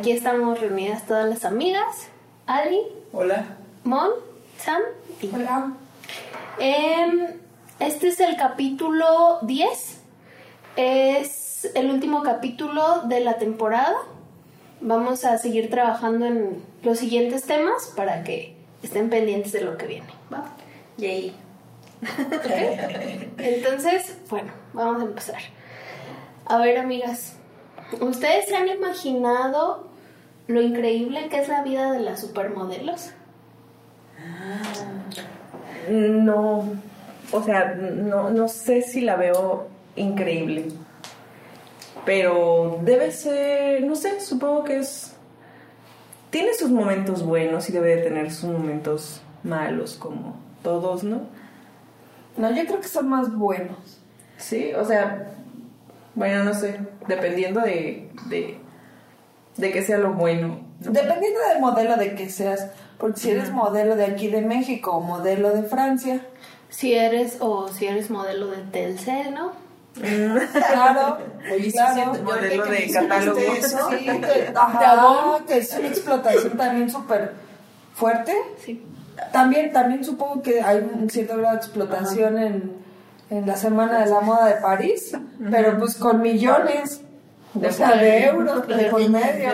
Aquí estamos reunidas todas las amigas. Ali, Hola. Mon, Sam y Hola. Em, este es el capítulo 10. Es el último capítulo de la temporada. Vamos a seguir trabajando en los siguientes temas para que estén pendientes de lo que viene. ¿va? Yay. Entonces, bueno, vamos a empezar. A ver, amigas, ¿ustedes se han imaginado lo increíble que es la vida de las supermodelos? No, o sea, no, no sé si la veo increíble. Pero debe ser, no sé, supongo que es... Tiene sus momentos buenos y debe de tener sus momentos malos, como todos, ¿no? No, yo creo que son más buenos. Sí, o sea, bueno, no sé, dependiendo de, de, de que sea lo bueno. ¿no? Dependiendo del modelo de que seas. Porque si eres modelo de aquí de México o modelo de Francia, Si eres o si eres modelo de Telcel, ¿no? claro, Oye, sí, claro. yo Modelo de catálogo. eso, Sí, que, ajá, que es una explotación también súper fuerte. Sí. También, también supongo que hay un cierto grado de explotación en, en la Semana de la Moda de París, pero pues con millones De o sea, de euros de de por medio.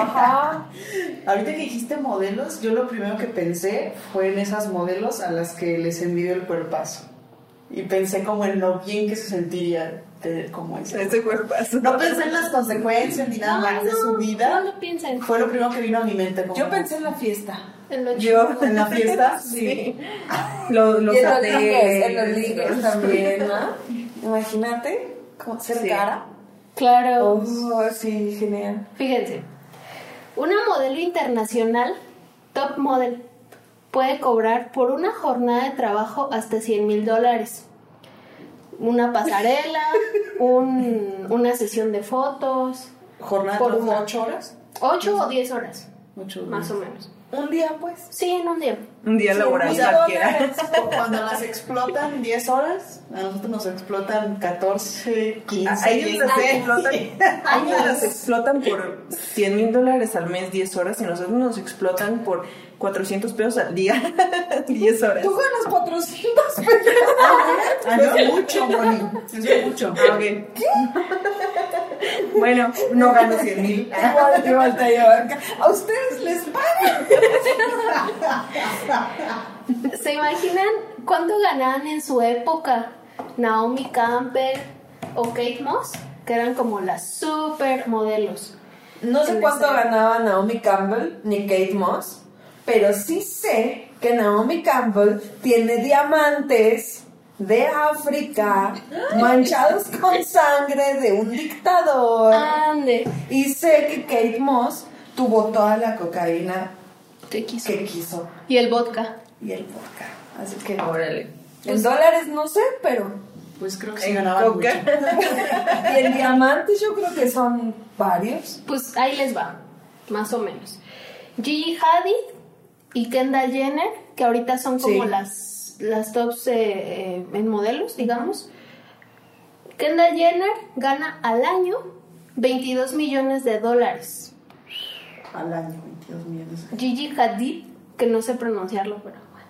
Ajá. Ahorita que dijiste modelos, yo lo primero que pensé fue en esas modelos a las que les envidio el cuerpazo. Y pensé como en lo bien que se sentiría tener como ese. Ese cuerpazo. No pensé en las consecuencias ni nada más de su vida. No lo piensen. Fue lo primero que vino a mi mente. Como Yo pensé en la fiesta. En lo Yo, en la fiesta. sí. Lo- los y en los ligues, en los ligues también, ¿no? Imagínate, como ser Sí. cara. Claro. Oh, sí, genial. Fíjense, una modelo internacional, top model, puede cobrar por una jornada de trabajo hasta 100 mil dólares. Una pasarela, un- una sesión de fotos, Jornada Por de una. 8 horas. 8 o 10 horas, Ocho más o menos. Un día, pues. Sí, en un día. Un día laboral o sea, cualquiera. Cuando las explotan 10 horas, a nosotros nos explotan 14, 15. A ellos las 16. explotan, a ellos las explotan por 100 mil dólares al mes, 10 horas, y nosotros nos explotan por 400 pesos al día, 10 horas. Tú ganas 400 pesos. Ah, no, es mucho, Moni. Es mucho. Ah, ok. Bueno, no gano 100 mil. Igual, te llevan. A ustedes les pagan. ¿Se imaginan cuánto ganaban en su época Naomi Campbell o Kate Moss? Que eran como las super modelos. No sé cuánto ese- ganaba Naomi Campbell ni Kate Moss, pero sí sé que Naomi Campbell tiene diamantes de África manchados con sangre de un dictador. Ande. Y sé que Kate Moss tuvo toda la cocaína Te quiso. que quiso Y el vodka. y el vodka. Así que Órale. en dólares no sé, pero Pues creo que sí ganaban mucho. y en diamantes yo creo que son varios. Pues ahí les va, más o menos. Gigi Hadid y Kendall Jenner, que ahorita son como Sí. las, las tops eh, eh, en modelos, digamos. Kendall Jenner gana al año 22 millones de dólares. Al año, 22 millones. Gigi Hadid, que no sé pronunciarlo, pero bueno.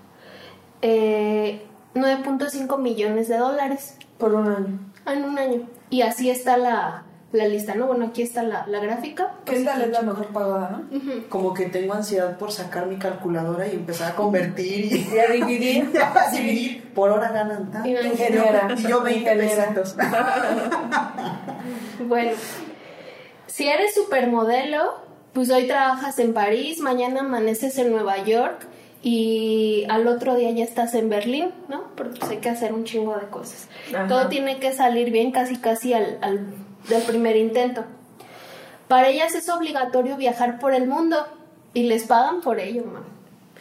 eh, 9.5 millones de dólares Por un año. en un año. Y así está la, la lista, ¿no? Bueno, aquí está la, la gráfica. Kendall es la mejor pagada, ¿no? Como que tengo ansiedad por sacar mi calculadora y empezar a convertir y, Y a dividir. a dividir. Por hora ganan tanto. Ingeniera. Y yo 20 Ingeniera. pesitos. Bueno, si eres supermodelo, pues hoy trabajas en París, mañana amaneces en Nueva York y al otro día ya estás en Berlín, ¿no? Porque pues hay que hacer un chingo de cosas. Ajá. Todo tiene que salir bien casi casi al, al del primer intento. Para ellas es obligatorio viajar por el mundo y les pagan por ello, man.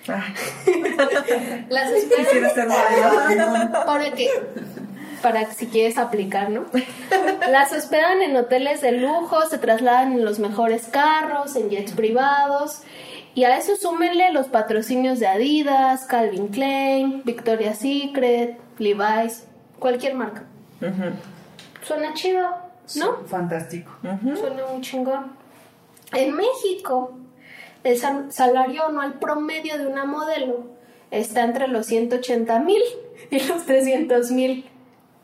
Las quisiera esperan ser para que si quieres aplicar, ¿no? Las hospedan en hoteles de lujo, se trasladan en los mejores carros, en jets privados. Y a eso súmenle los patrocinios de Adidas, Calvin Klein, Victoria's Secret, Levi's, cualquier marca. Suena chido. ¿no? Fantástico. Suena muy chingón. En México, el sal- salario anual promedio de una modelo está entre los 180 mil y los 300 mil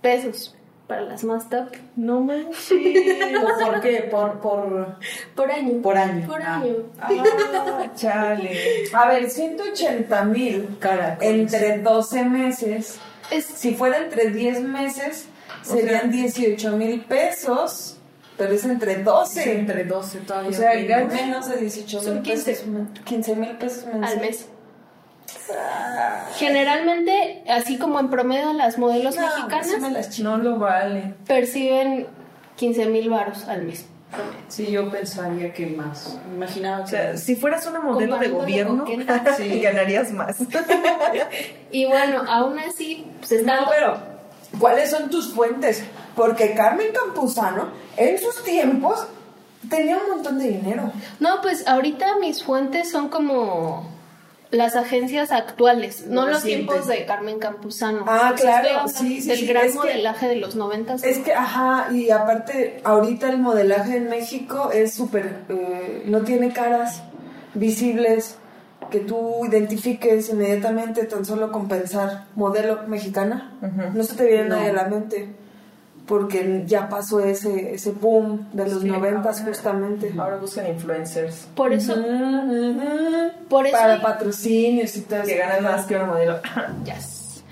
pesos para las más top No manches. ¿Por qué? Por, por, por año. por año. Por Ah. año. Ah, chale. A ver, 180 mil entre 12 meses. Es, Si fuera entre 10 meses, O serían 18 mil pesos. Pero es entre 12. Sí, entre 12 todavía. O sea, menos. de 18 Son mil 15. pesos. men- 15 mil pesos mensuales. al mes. Generalmente, así como en promedio las modelos No, mexicanas las No lo vale. perciben 15 mil varos al mes. Sí, yo pensaría que más. Imaginaba O que sea, si fueras una modelo de gobierno. Sí. ganarías más. Y bueno, aún así, pues está... No, pero ¿cuáles son tus fuentes? Porque Carmen Campuzano, en sus tiempos, tenía un montón de dinero. No, pues ahorita mis fuentes son como las agencias actuales, no Lo los tiempos de Carmen Campuzano. Ah, claro, sí, sí, Del sí, gran es que- modelaje de los noventas. Es que, ajá, y aparte, ahorita el modelaje en México es súper, eh, no tiene caras visibles que tú identifiques inmediatamente tan solo con pensar modelo mexicana. No se te viene No. nadie a la mente porque ya pasó ese, ese boom de los noventas justamente. Ahora buscan influencers Por eso, ujú. por eso... Para patrocinios y todo que ganan más que una modelo. Yes.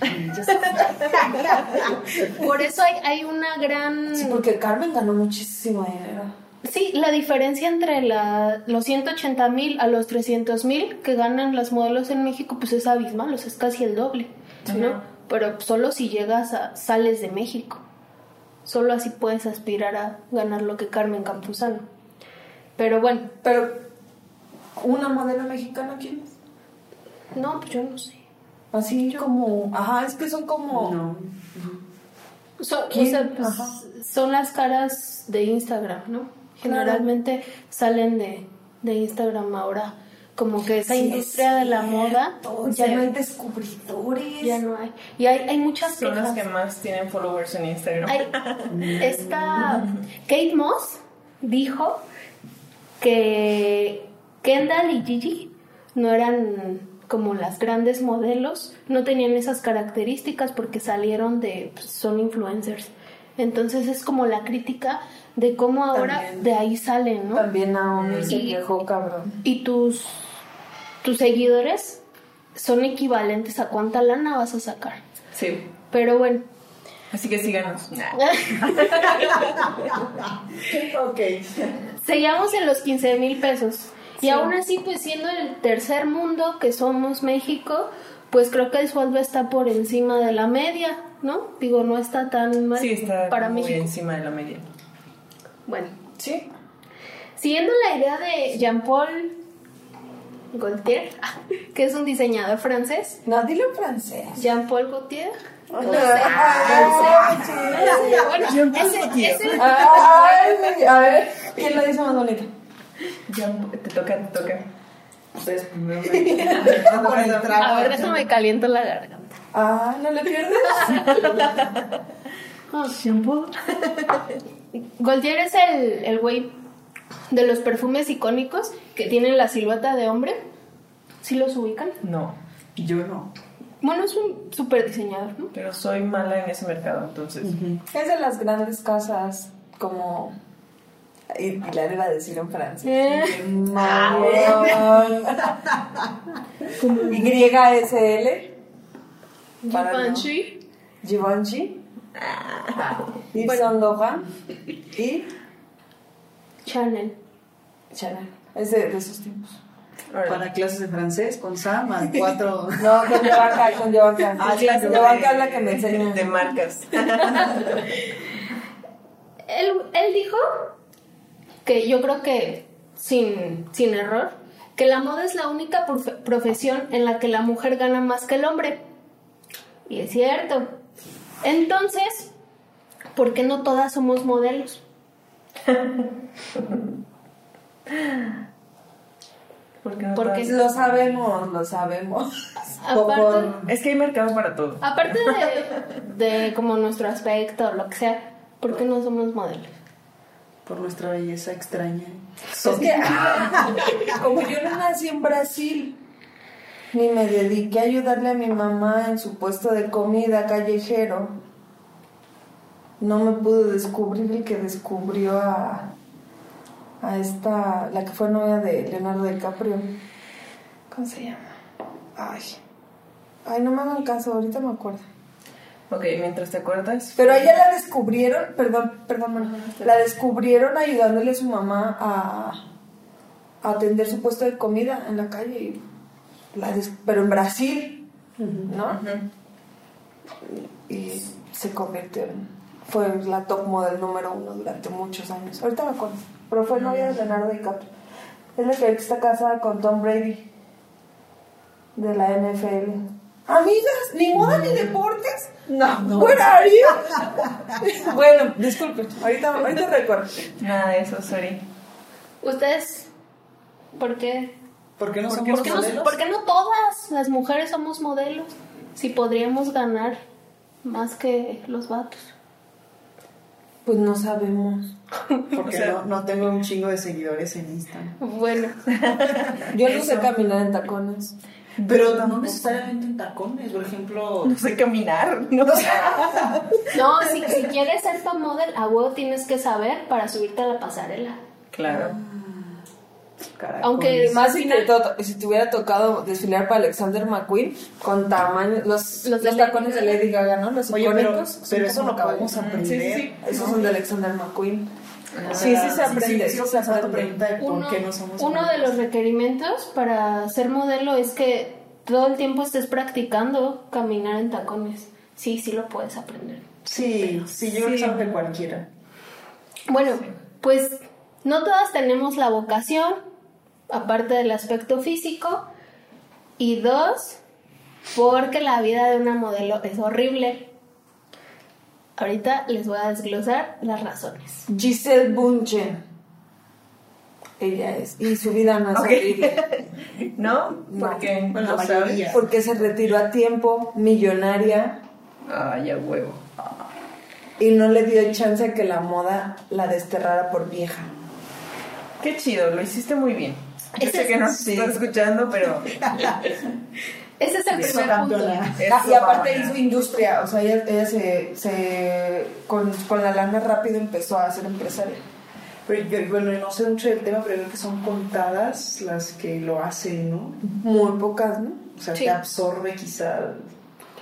Por eso hay, hay una gran... Sí, porque Carmen ganó muchísimo dinero. Sí, la diferencia entre la, los 180 mil a los 300 mil que ganan las modelos en México, pues es abismal, o sea, es casi el doble, ¿no? Pero solo si llegas a, sales de México. Solo así puedes aspirar a ganar lo que Carmen Campuzano. Pero bueno, Pero, ¿una modelo mexicana quién es? no, pues yo no sé. Así como, ajá, es que son como... No. Son, o ¿Quién? sea, pues, Ajá. son las caras de Instagram, ¿no? Generalmente salen de, de Instagram ahora. Como que esa Sí, industria de la moda ya ya no hay descubridores. Ya no hay. Y hay, hay muchas Son las que más tienen followers en Instagram. Hay- esta Kate Moss dijo que Kendall y Gigi no eran como las grandes modelos, no tenían esas características porque salieron de, pues, son influencers. Entonces es como la crítica de cómo ahora También. de ahí salen, ¿no? También Naomi se quejó, cabrón. Y tus, tus seguidores son equivalentes a cuánta lana vas a sacar. Sí. Pero bueno, Así que síganos. Ok. Seguíamos en los 15 mil pesos. Y aún así, pues siendo el tercer mundo que somos México, pues creo que el sueldo está por encima de la media, ¿no? Digo, no está tan mal Sí, está para muy México. encima de la media. Bueno, Sí. siguiendo la idea de Jean-Paul Gaultier, que es un diseñador francés, No, dilo en francés. Jean-Paul Gaultier. No sé. Bueno, ese, ese- Ay, a ver, ¿quién lo dice más bonito? Te toca, te toca. Primero me- a ver, déjame caliento la garganta. Ah, no le pierdes. Shampoo. Gaultier es el, el güey de los perfumes icónicos que tienen la silueta de hombre. ¿Sí los ubican? No, Yo no. Bueno, es un super diseñador, ¿no? pero soy mala en ese mercado, entonces. Es de las grandes casas como... Y Pilar iba a decir en francés. Eh. YSL. Givenchy. Givenchy. Yves Bueno. Saint Laurent. Y Chanel. Chanel. Es de, de esos tiempos. Para clases de francés con Sam a cuatro. No, con Giovanca, con Giovanca. Ah, clase de- Giovanca es la que me enseña. De marcas. Él, él dijo que yo creo que sin, sin error, que la moda es la única profe- profesión en la que la mujer gana más que el hombre. Y es cierto. Entonces, ¿por qué no todas somos modelos? Porque no Porque- todas- Lo sabemos, lo sabemos. Aparte- Por- Es que hay mercado para todo. Aparte de, de como nuestro aspecto o lo que sea, ¿por qué no somos modelos? por nuestra belleza extraña. Es que, como yo no nací en Brasil, ni me dediqué a ayudarle a mi mamá en su puesto de comida callejero, no me pude descubrir el que descubrió a, a esta, la que fue novia de Leonardo DiCaprio. ¿Cómo se llama? Ay, ay, no me hagan caso, ahorita me acuerdo. Ok, mientras te acuerdas. Pero a ella la descubrieron, perdón, perdón, la descubrieron ayudándole a su mamá a, a atender su puesto de comida en la calle. y la des- pero en Brasil, ¿no? Y se convirtió en. Fue la top model número uno durante muchos años. Ahorita me acuerdo. Pero fue novia de Leonardo DiCaprio. Es la que está casada con Tom Brady. De la NFL. Amigas, ni moda ni deportes. No, Where are you? bueno, disculpen. Ahorita, ahorita recuerdo. Nada de eso, sorry. ¿Ustedes? ¿Por qué? ¿Por qué no ¿Por somos qué, no, modelos? por qué no todas las mujeres somos modelos? Si podríamos ganar más que los vatos. Pues no sabemos. Porque no, no tengo un chingo de seguidores en Instagram. Bueno, Yo no sé caminar en tacones. Pero no necesariamente en tacones, por ejemplo. No sé caminar, ¿no? no, si, si quieres ser top model, a huevo tienes que saber para subirte a la pasarela. Claro. Caracoles. Aunque Más si final, te, to- si te hubiera tocado desfilar para Alexander McQueen con tamaño, los, Los tacones de Lady Gaga, ¿no? Los Oye, pero, pero eso lo podemos aprender. Sí, sí, Esos son de Alexander McQueen. Ah, Sí, sí se aprende. sí, se aprende. pregunta de por uno, qué no somos uno de los requerimientos para ser modelo es que todo el tiempo estés practicando caminar en tacones. Sí, sí lo puedes aprender. Sí, sí, yo creo que cualquiera. Bueno, pues no todas tenemos la vocación, aparte del aspecto físico. Y dos, porque la vida de una modelo es horrible. Ahorita les voy a desglosar las razones. Giselle Bunchen. Ella es. Y su vida no es Ok. horrible. ¿No? No. Porque Bueno, no mayoría. Porque se retiró a tiempo, millonaria, Ay, a huevo. y no le dio chance a que la moda la desterrara por vieja. Qué chido, lo hiciste muy bien. Yo sé es- que no sí. estás escuchando, pero Ese es el Eso, primer punto. campeona. Ah, y aparte hizo industria, o sea, ella, ella se, se con, con la lana rápido empezó a ser empresaria. Pero yo, bueno, no sé mucho del tema, pero creo que son contadas las que lo hacen, ¿no? Muy pocas, ¿no? O sea, Sí. te absorbe quizá.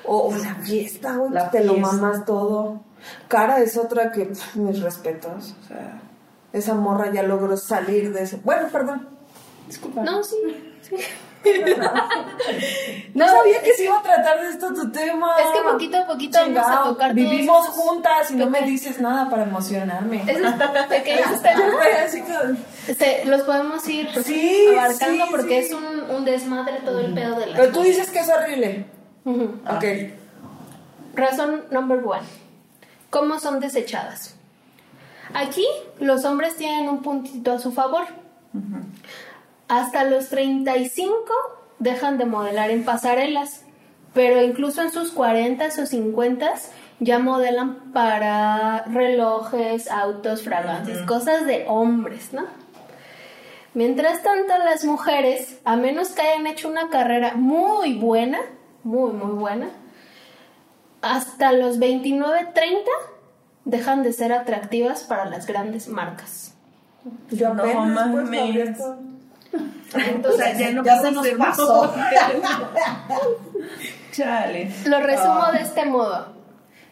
O o la fiesta, güey, La te lo mamas todo. Cara es otra que, mis respetos, o sea, esa morra ya logró salir de ese... Bueno, perdón. Disculpa. No, sí. sí. No sabía que se iba a tratar de esto tu tema. Es que poquito a poquito vamos a tocar Vivimos juntas y no me dices nada para emocionarme. Esos pequeños temas que- este, los podemos ir Sí, abarcando sí, porque sí. es un, un desmadre todo el pedo de la Pero tú dices que es horrible. Ok. Razón number one. ¿Cómo son desechadas? Aquí los hombres tienen un puntito a su favor. Hasta los 35 dejan de modelar en pasarelas, pero incluso en sus 40 o 50 ya modelan para relojes, autos, fragancias, cosas de hombres, ¿no? Mientras tanto, las mujeres, a menos que hayan hecho una carrera muy buena, muy, muy buena, hasta los 29, 30 dejan de ser atractivas para las grandes marcas. Yo No apenas, pues, sea, ya no Ya se puedo nos ser pasó. Chale. Lo resumo de este modo.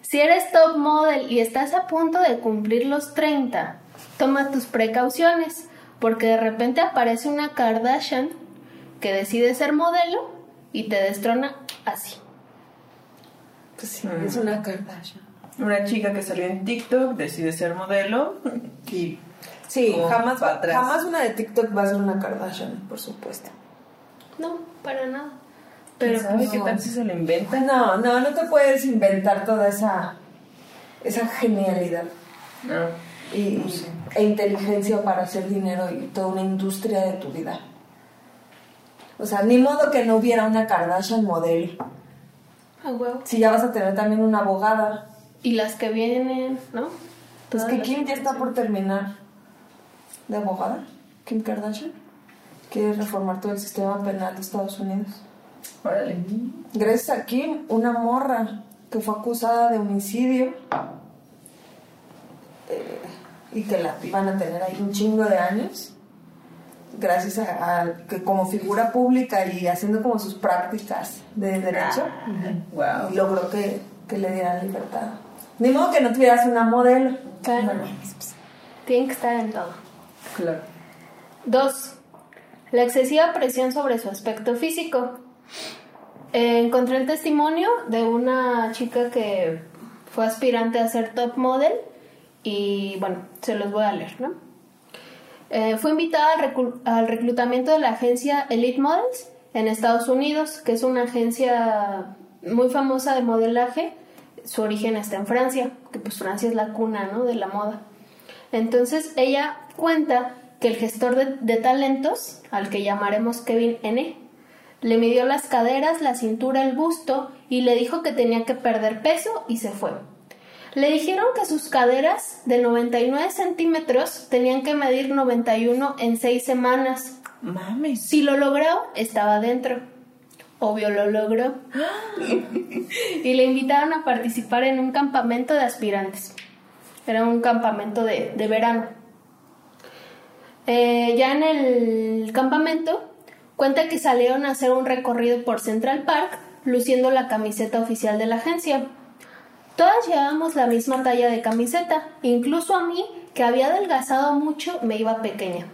Si eres top model y estás a punto de cumplir los 30, toma tus precauciones, porque de repente aparece una Kardashian que decide ser modelo y te destrona así. Pues sí, es una Kardashian. Una chica que salió en TikTok decide ser modelo. Y Sí, jamás, atrás. jamás una de TikTok va a ser una Kardashian, por supuesto. No, para nada. Pero ¿sabe qué tal si se lo inventa? No, no, no te puedes inventar toda esa, esa genialidad No. y, e inteligencia para hacer dinero y toda una industria de tu vida. O sea, ni modo que no hubiera una Kardashian modelo. a huevo. Si ya vas a tener también una abogada. Y las que vienen, ¿no? Pues Todas que Kim ya está por terminar. De abogada, Kim Kardashian. Quiere reformar todo el sistema penal de Estados Unidos. Órale. Gracias a Kim, una morra que fue acusada de homicidio eh, y que la iban a tener ahí un chingo de años, gracias a, a que como figura pública y haciendo como sus prácticas de derecho, Wow. logró que, que le dieran libertad. Ni modo que no tuvieras una modelo. Claro. No pues. Tienen que estar en todo. Claro. 2. La excesiva presión sobre su aspecto físico. Eh, encontré el testimonio de una chica que fue aspirante a ser top model y bueno, se los voy a leer, ¿no? Eh, fue invitada al, al reclutamiento de la agencia Elite Models en Estados Unidos, que es una agencia muy famosa de modelaje. Su origen está en Francia, que pues Francia es la cuna, ¿no? De la moda. Entonces ella cuenta que el gestor de, de talentos, al que llamaremos Kevin N., le midió las caderas, la cintura, el busto y le dijo que tenía que perder peso y se fue. Le dijeron que sus caderas de 99 centímetros tenían que medir 91 en 6 semanas. Mames. Si lo logró, estaba dentro. Obvio lo logró. y le invitaron a participar en un campamento de aspirantes. Era un campamento de, de verano. Eh, ya en el campamento cuenta que salieron a hacer un recorrido por Central Park luciendo la camiseta oficial de la agencia. Todas llevábamos la misma talla de camiseta, incluso a mí, que había adelgazado mucho, me iba pequeña.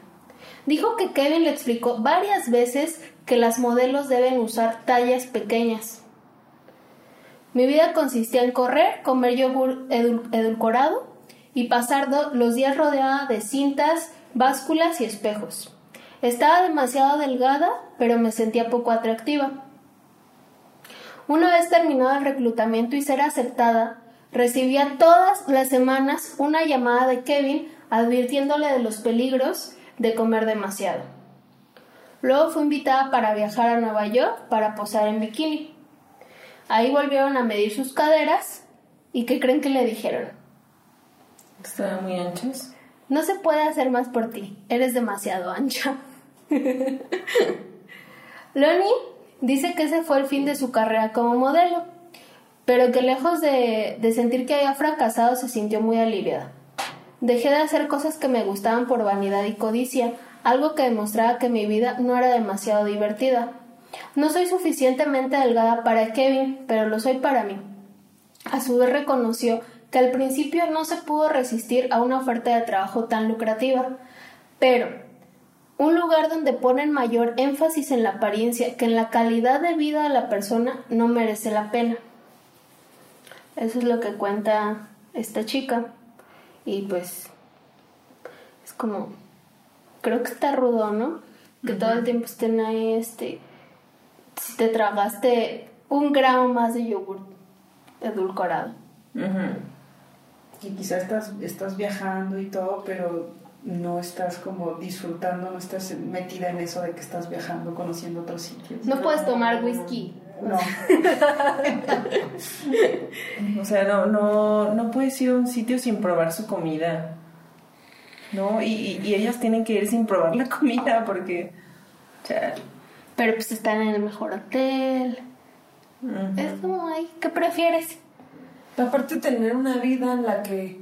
Dijo que Kevin le explicó varias veces que las modelos deben usar tallas pequeñas. Mi vida consistía en correr, comer yogur edul- edulcorado y pasar los días rodeada de cintas, básculas y espejos. Estaba demasiado delgada, pero me sentía poco atractiva. Una vez terminado el reclutamiento y ser aceptada, recibía todas las semanas una llamada de Kevin advirtiéndole de los peligros de comer demasiado. Luego fue invitada para viajar a Nueva York para posar en bikini. Ahí volvieron a medir sus caderas y ¿qué creen que le dijeron? Estaban muy anchos. No se puede hacer más por ti, eres demasiado ancha. Lonnie dice que ese fue el fin de su carrera como modelo, pero que lejos de, de sentir que había fracasado se sintió muy aliviada. Dejé de hacer cosas que me gustaban por vanidad y codicia, algo que demostraba que mi vida no era demasiado divertida. No soy suficientemente delgada para Kevin, pero lo soy para mí. A su vez reconoció que al principio no se pudo resistir a una oferta de trabajo tan lucrativa, pero un lugar donde ponen mayor énfasis en la apariencia que en la calidad de vida de la persona no merece la pena. Eso es lo que cuenta esta chica. Y pues es como creo que está rudo, ¿no? Que todo el tiempo estén ahí este si te tragaste un gramo más de yogur edulcorado. Y quizás estás, estás viajando y todo, pero no estás como disfrutando, no estás metida en eso de que estás viajando, conociendo otros sitios. No puedes tomar whisky. No. O sea, no, no, no puedes ir a un sitio sin probar su comida. ¿No? Y, y- ellas tienen que ir sin probar la comida porque. O sea, Pero pues están en el mejor hotel. Es como, ay, ¿qué prefieres? Aparte de tener una vida en la que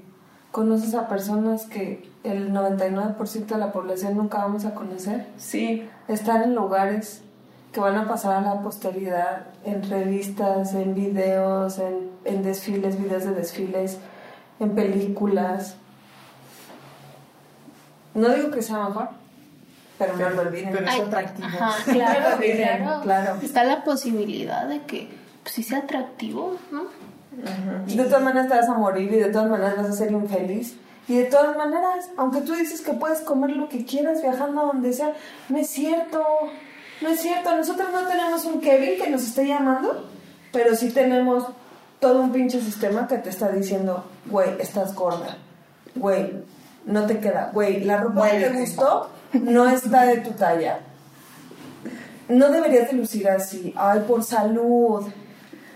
conoces a personas que el 99% de la población nunca vamos a conocer, sí. estar en lugares que van a pasar a la posteridad, en revistas, en videos, en, en desfiles, videos de desfiles, en películas. No digo que sea mejor, pero no lo olviden. Pero es Ay, atractivo. Ajá, claro, Miren, claro. claro. Está la posibilidad de que pues, sí sea atractivo, ¿no? De todas maneras te vas a morir y de todas maneras vas a ser infeliz. Y de todas maneras, aunque tú dices que puedes comer lo que quieras viajando a donde sea, no es cierto. No es cierto. Nosotros no tenemos un Kevin que nos esté llamando, pero sí tenemos todo un pinche sistema que te está diciendo, güey, estás gorda. Güey, no te queda. Güey, la ropa que te gustó no está de tu talla. No deberías de lucir así. Ay, por salud.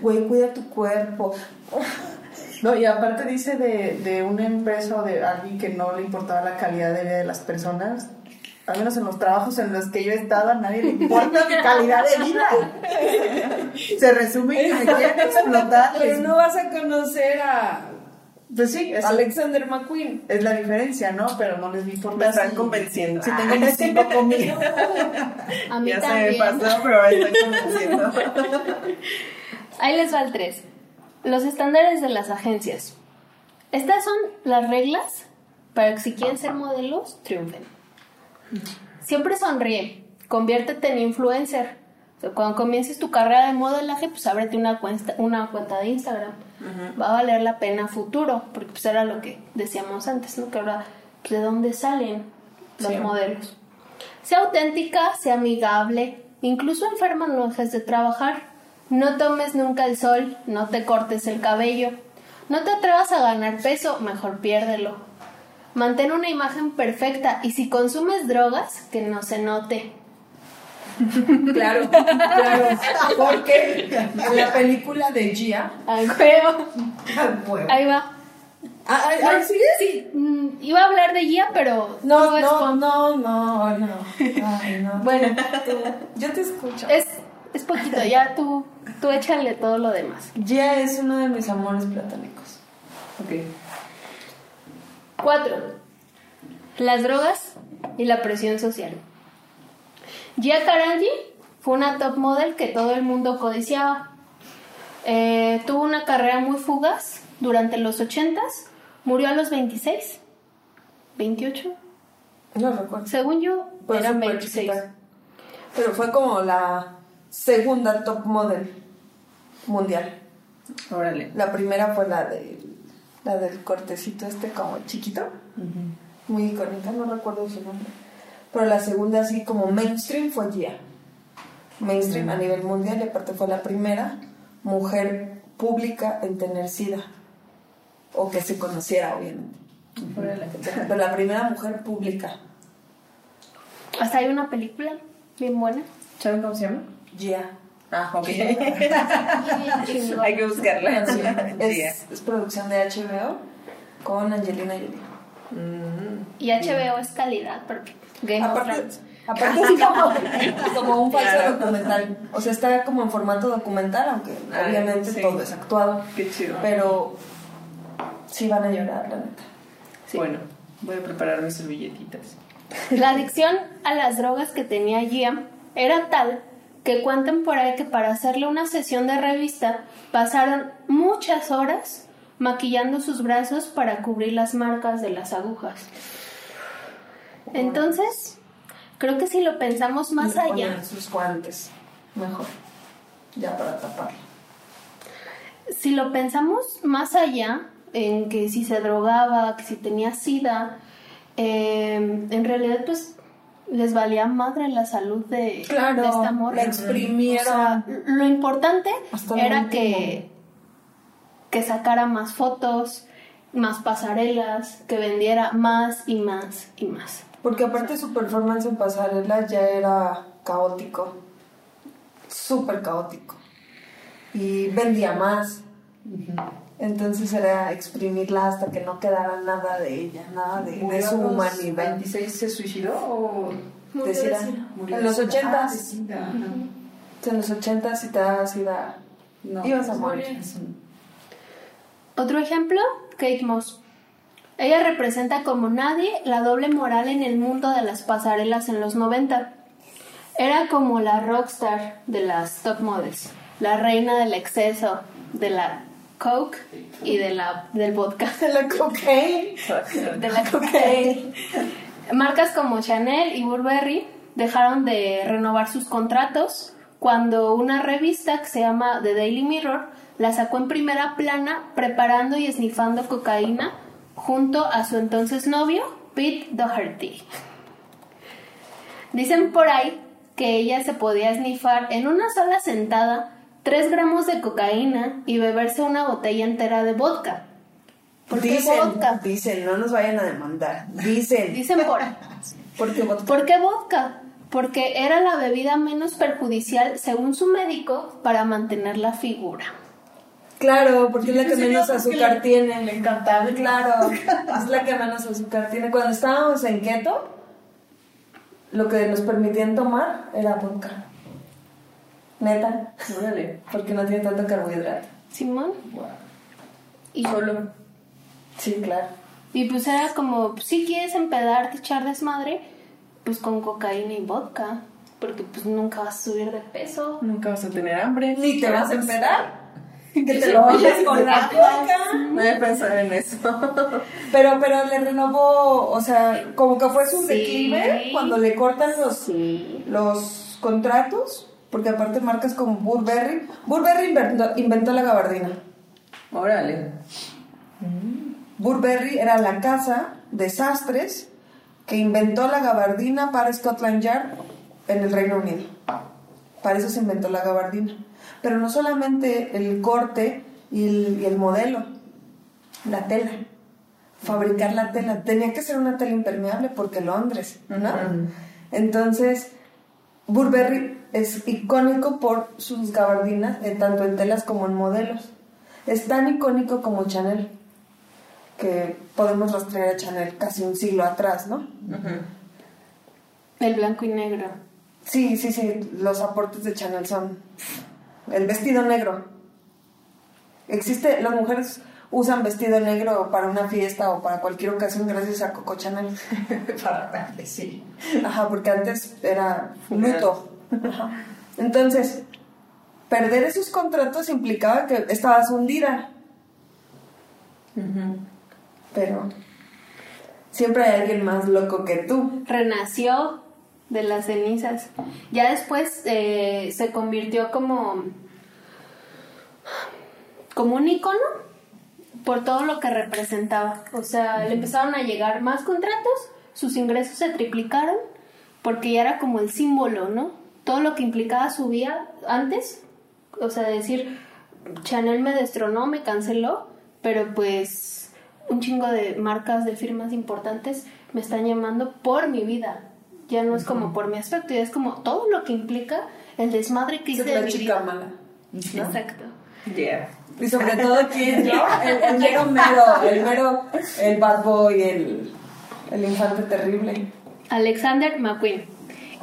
Güey, cuida tu cuerpo. No, y aparte dice de, de una empresa o de alguien que no le importaba la calidad de vida de las personas. Al menos en los trabajos en los que yo he estado, a nadie le importa mi calidad de vida. Se resume que me quieren explotar. Pero no vas a conocer a Pues sí, es, Alexander McQueen. es la diferencia, ¿no? Pero no les importa. Me están convenciendo. Si tengo un tipo conmigo. A mí ya también. se me pasó, pero me están convenciendo. Ahí les va el 3. Los estándares de las agencias. Estas son las reglas para que si quieren ser modelos, triunfen. Siempre sonríe. Conviértete en influencer. O sea, cuando comiences tu carrera de modelaje, pues ábrete una cuenta, una cuenta de Instagram. Va a valer la pena futuro, porque pues era lo que decíamos antes, ¿no? Que ahora, pues, ¿de dónde salen los Sí. modelos? Sea auténtica, sea amigable, incluso enferma no dejes de trabajar. No tomes nunca el sol, no te cortes el cabello. No te atrevas a ganar peso, mejor piérdelo. Mantén una imagen perfecta y si consumes drogas, que no se note. Claro, claro. Porque en la película de Gia. Ay, huevo. Ahí va. Ah, ah, ah, ¿sí? Sí, mm, iba a hablar de Gia, pero No, no, no, no, no. Ay, no. Bueno, tú, yo te escucho. Es, es poquito, ya tú, tú échale todo lo demás. Gia es uno de mis amores platónicos. Ok. Cuatro, las drogas y la presión social. Gia Karanji fue una top model que todo el mundo codiciaba. Eh, tuvo una carrera muy fugaz durante los 80s, murió a los 26, 28, No recuerdo. según yo, Fue eran súper 26. chiquita. Pero fue como la segunda top model mundial. Órale. La primera fue la de la del cortecito este como chiquito, muy icónica, no recuerdo su nombre. Pero la segunda así como mainstream fue Gia. Mainstream a nivel mundial y aparte fue la primera mujer pública en tener SIDA. O que se conociera, obviamente. Pero la primera mujer pública, Hasta hay una película bien buena. ¿Saben cómo se llama? Gia. Ah, ok. Hay que buscarla. Sí. Es, es producción de HBO con Angelina Jolie. Mm. Y HBO es calidad, porque Game of Aparte, Thrones. aparte es como, como un falso documental. O sea, está como en formato documental, aunque obviamente sí. todo es actuado. Qué chido. Pero sí van a llorar, la neta. Bueno, voy a preparar mis servilletitas. La adicción a las drogas que tenía Gia era tal que cuentan por ahí que para hacerle una sesión de revista pasaron muchas horas maquillando sus brazos para cubrir las marcas de las agujas. Entonces, creo que si lo pensamos más allá, sus guantes. Mejor. Ya para taparlo. si lo pensamos más allá, en que si se drogaba, que si tenía sida, eh, en realidad pues les valía madre la salud de, Claro, de esta morra. la exprimieron. O sea, lo importante Hasta era que, que sacara más fotos, más pasarelas, que vendiera más y más y más. Porque aparte su performance en pasarela ya era caótico. Súper caótico. Y vendía más. Entonces era exprimirla hasta que no quedara nada de ella, nada de, de ¿Murió su humanidad. 26 se suicidó o De sida. murió En los sida? ochentas. Ah, de sida, ajá. En los ochentas si te da sida, No, ibas a morir. Otro ejemplo, Kate Moss. Ella representa como nadie la doble moral en el mundo de las pasarelas en los 90. Era como la rockstar de las top models, la reina del exceso, de la coke y de la, del vodka. De la cocaine. De la cocaína. Marcas como Chanel y Burberry dejaron de renovar sus contratos cuando una revista que se llama The Daily Mirror la sacó en primera plana preparando y esnifando cocaína junto a su entonces novio, Pete Doherty. Dicen por ahí que ella se podía esnifar en una sola sentada 3 gramos de cocaína y beberse una botella entera de vodka. ¿Por qué Dicen, vodka? dicen, no nos vayan a demandar. Dicen. Dicen por ahí. Porque vodka. ¿Por qué vodka? Porque era la bebida menos perjudicial, según su médico, para mantener la figura. Claro, porque es la que menos azúcar le- tiene. Le encantaba. Claro, es la que menos azúcar tiene. Cuando estábamos en keto, lo que nos permitían tomar era vodka. Neta, Órale. porque no tiene tanto carbohidrato. Simón. Y, Solo. Sí, claro. y pues era como, si quieres empedarte, echar desmadre, pues con cocaína y vodka. Porque pues nunca vas a subir de peso. Nunca vas a tener hambre. Ni te vas a empedar. Que te lo oyes con la boca. No voy a pensar en eso. Pero, pero le renovó, o sea, como que fue su Sí. declive cuando le cortan los, Sí. los contratos, porque aparte marcas como Burberry. Burberry inventó, inventó la gabardina. Órale. Burberry era la casa de sastres que inventó la gabardina para Scotland Yard en el Reino Unido. Para eso se inventó la gabardina. Pero no solamente el corte y el, y el modelo, la tela. Fabricar la tela. Tenía que ser una tela impermeable porque Londres, ¿no? Entonces, Burberry es icónico por sus gabardinas, eh, tanto en telas como en modelos. Es tan icónico como Chanel, que podemos rastrear a Chanel casi un siglo atrás, ¿no? El blanco y negro. Sí, sí, sí, los aportes de Chanel son el vestido negro. Existe, las mujeres usan vestido negro para una fiesta o para cualquier ocasión gracias a Coco Chanel. Para darle, sí. Ajá, porque antes era luto. Entonces, perder esos contratos implicaba que estabas hundida. Pero siempre hay alguien más loco que tú. Renació de las cenizas. Ya después eh, se convirtió como, como un icono por todo lo que representaba. O sea, le empezaron a llegar más contratos, sus ingresos se triplicaron, porque ya era como el símbolo, ¿no? Todo lo que implicaba su vida antes, o sea, decir, Chanel me destronó, me canceló, pero pues un chingo de marcas, de firmas importantes me están llamando por mi vida. Ya no es como por mi aspecto, ya es como todo lo que implica el desmadre que hice Es de la mi chica vida. mala. Exacto. Yeah. Y sobre todo quién, ¿no? El, el mero mero, el mero, el bad boy, el, el infante terrible. Alexander McQueen.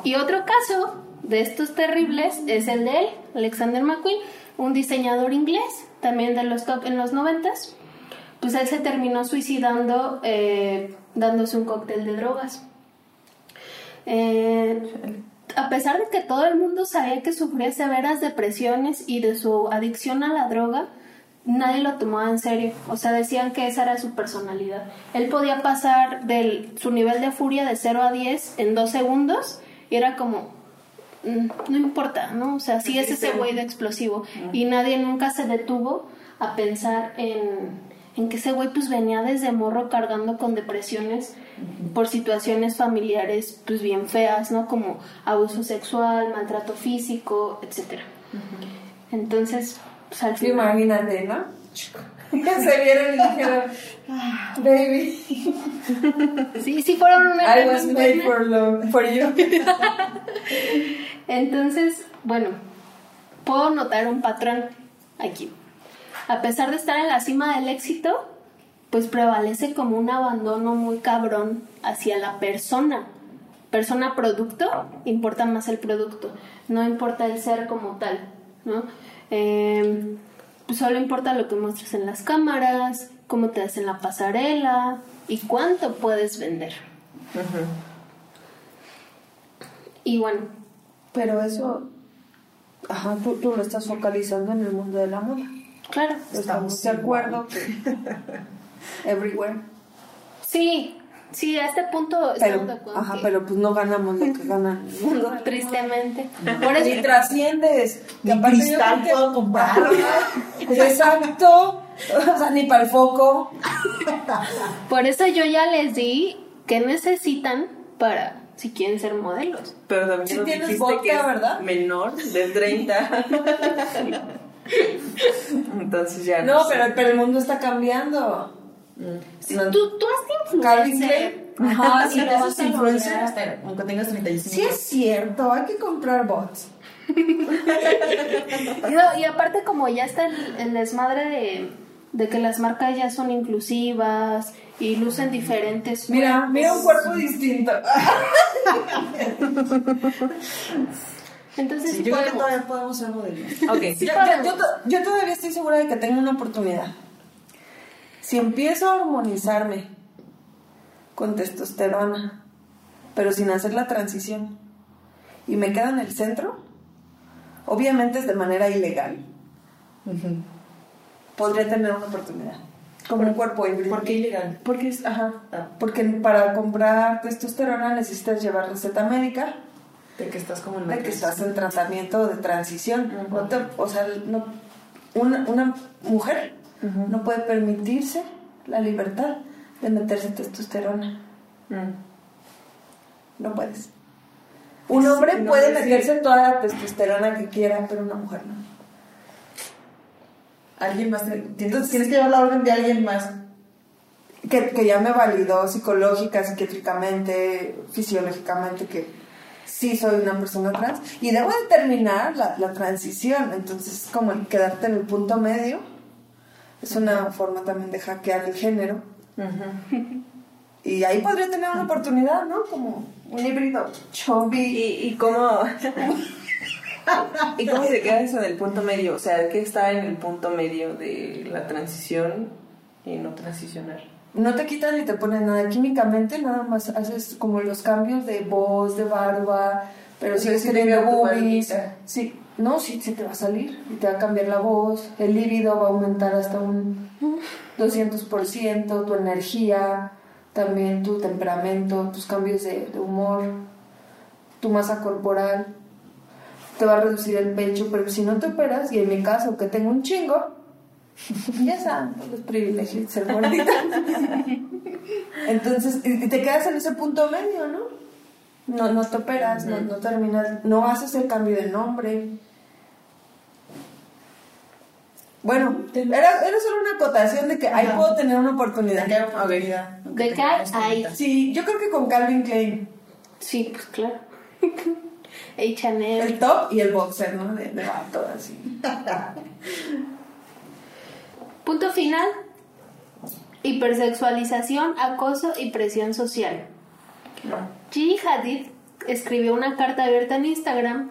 Y otro caso de estos terribles es el de él, Alexander McQueen, un diseñador inglés, también de los top en los noventas. Pues él se terminó suicidando eh, dándose un cóctel de drogas. Eh, a pesar de que todo el mundo sabía que sufría severas depresiones y de su adicción a la droga, nadie lo tomaba en serio. O sea, decían que esa era su personalidad. Él podía pasar de su nivel de furia de 0 a 10 en dos segundos y era como, "Mm, no importa, ¿no? O sea, sí es ese güey de explosivo. Y nadie nunca se detuvo a pensar en, en que ese güey pues venía desde morro cargando con depresiones por situaciones familiares pues bien feas, ¿no? Como abuso sexual, maltrato físico, etcétera. Entonces, pues al final... imagínate, ¿no? Se vieron y dijeron, "Ah, baby, Sí, sí fueron una I was made for, love, for you. Entonces, bueno, puedo notar un patrón aquí. A pesar de estar en la cima del éxito, pues prevalece como un abandono muy cabrón hacia la persona. Persona producto, importa más el producto, no importa el ser como tal, ¿no? Eh, pues solo importa lo que muestras en las cámaras, cómo te das en la pasarela y cuánto puedes vender. Y bueno, Pero eso, ajá, tú, tú lo estás focalizando en el mundo de la moda. claro, Estamos de acuerdo que everywhere. Sí, sí, a este punto Pero, estamos de acuerdo. ajá, que- pero pues no ganamos lo que gana el mundo. Tristemente. Por Ni trasciendes. Ni cristal que- puedo comprar. Exacto. O sea, ni para el foco. por eso yo ya les di que necesitan para si quieren ser modelos. Pero también Sí nos tienes dijiste vodka, que es ¿verdad? menor de 30. Entonces ya No, sé. pero, pero el mundo está cambiando. Si No. tú, tú has influencer. Klein. Ajá, y sí, lo esos vas a influencers, lograr. hasta aunque tengas 35. Sí es cierto, hay que comprar bots. Y, y aparte como ya está el, el desmadre de, de que las marcas ya son inclusivas y lucen diferentes Mira, mira un cuerpo distinto. Entonces Sí, sí yo creo que podemos. todavía podemos ser modelos. Ok. Yo, yo- yo to- yo todavía estoy segura de que tengo una oportunidad. Si empiezo a hormonizarme con testosterona, pero sin hacer la transición, y me quedo en el centro, obviamente es de manera ilegal, podría tener una oportunidad. Como un cuerpo híbrido. ¿Por qué ilegal? Porque es, ajá, Ah. porque para comprar testosterona necesitas llevar receta médica De que estás como en de que estás en tratamiento de transición. No te- o sea, no, una, una mujer no puede permitirse la libertad de meterse testosterona. Mm. No puedes. Un hombre no, puede sí. meterse toda la testosterona que quiera, pero una mujer no. Alguien más. Entonces tienes que llevar la orden de alguien más. Que, que ya me validó psicológica, psiquiátricamente, fisiológicamente que sí soy una persona trans y debo de terminar la, la transición. Entonces, como quedarte en el punto medio es una forma también de hackear el género. Y ahí podría tener una oportunidad, ¿no? Como un híbrido chubby. ¿Y, y cómo y cómo se queda eso del punto medio? O sea, ¿qué está en el punto medio de la transición y no transicionar? No te quitan ni te ponen nada químicamente, nada más haces como los cambios de voz, de barba, pero sigues sí te teniendo boobies. Sí, no, sí, sí te va a salir y te va a cambiar la voz, el líbido va a aumentar hasta un 200%, tu energía, también tu temperamento, tus cambios de, de humor, tu masa corporal. Te va a reducir el pecho, pero si no te operas, y en mi caso que tengo un chingo, ya saben los privilegios de ser bonita. Entonces, y y te quedas en ese punto medio, ¿no? No, no te operas, no, no terminas, no haces el cambio de nombre. Bueno, era, era solo una acotación de que ahí puedo tener una De oportunidad. que De que hay, cositas. Sí, yo creo que con Calvin Klein. Sí, pues claro. H&M. El top y el boxer, ¿no? De, de vato, así. Punto final. Hipersexualización, acoso y presión social. Gigi Hadid escribió una carta abierta en Instagram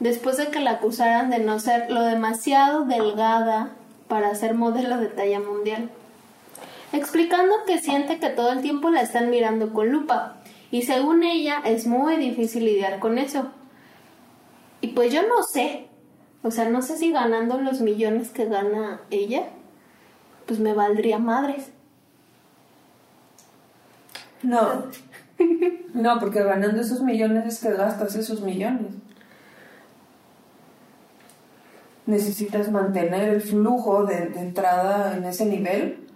después de que la acusaran de no ser lo demasiado delgada para ser modelo de talla mundial, explicando que siente que todo el tiempo la están mirando con lupa y según ella es muy difícil lidiar con eso. Y pues yo no sé, o sea, no sé si ganando los millones que gana ella, pues me valdría madres. No. No, porque ganando esos millones es que gastas esos millones. Necesitas mantener el flujo de, de entrada en ese nivel.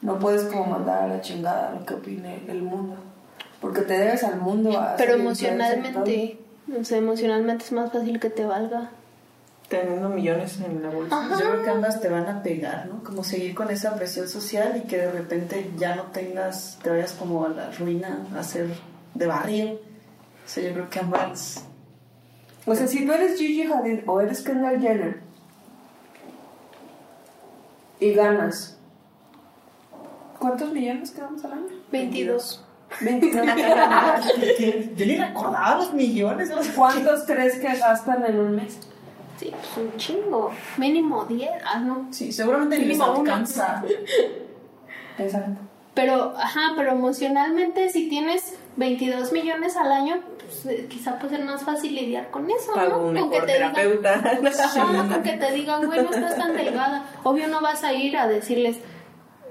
No puedes como mandar a la chingada lo que opine el mundo. Porque te debes al mundo. a Pero emocionalmente, o sea, emocionalmente es más fácil que te valga. Teniendo millones en la bolsa. Yo creo que ambas te van a pegar, ¿no? Como seguir con esa presión social y que de repente ya no tengas, te vayas como a la ruina, a ser de barrio. O sea, yo creo que ambas. O sea, si tú eres Gigi Hadid o eres Kendall Jenner y ganas, ¿cuántos millones quedamos al año? 22. 22 Yo ni recordaba los millones. ¿Cuántos crees que gastan en un mes? Sí, pues un chingo. Mínimo 10. Ah, no. Sí, seguramente ni les alcanza. Exacto. Pero, ajá, pero emocionalmente, si tienes 22 millones al año, pues eh, quizá puede ser más fácil lidiar con eso, Pago ¿no? un Con mejor te digan- con que te digan, güey, no estás tan delgada. Obvio no vas a ir a decirles,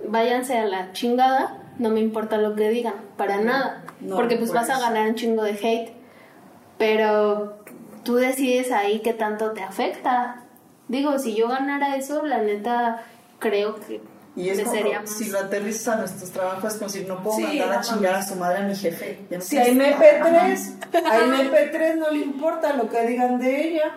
váyanse a la chingada, no me importa lo que digan, para nada. No, porque pues vas a ganar un chingo de hate. Pero tú decides ahí qué tanto te afecta. Digo, si yo ganara eso, la neta, creo que Y es como, si lo aterrizas a nuestros trabajos, como si no puedo Sí, mandar a chingar a su madre a mi jefe. No Si a tienes- MP3, a MP3 no le importa lo que digan de ella.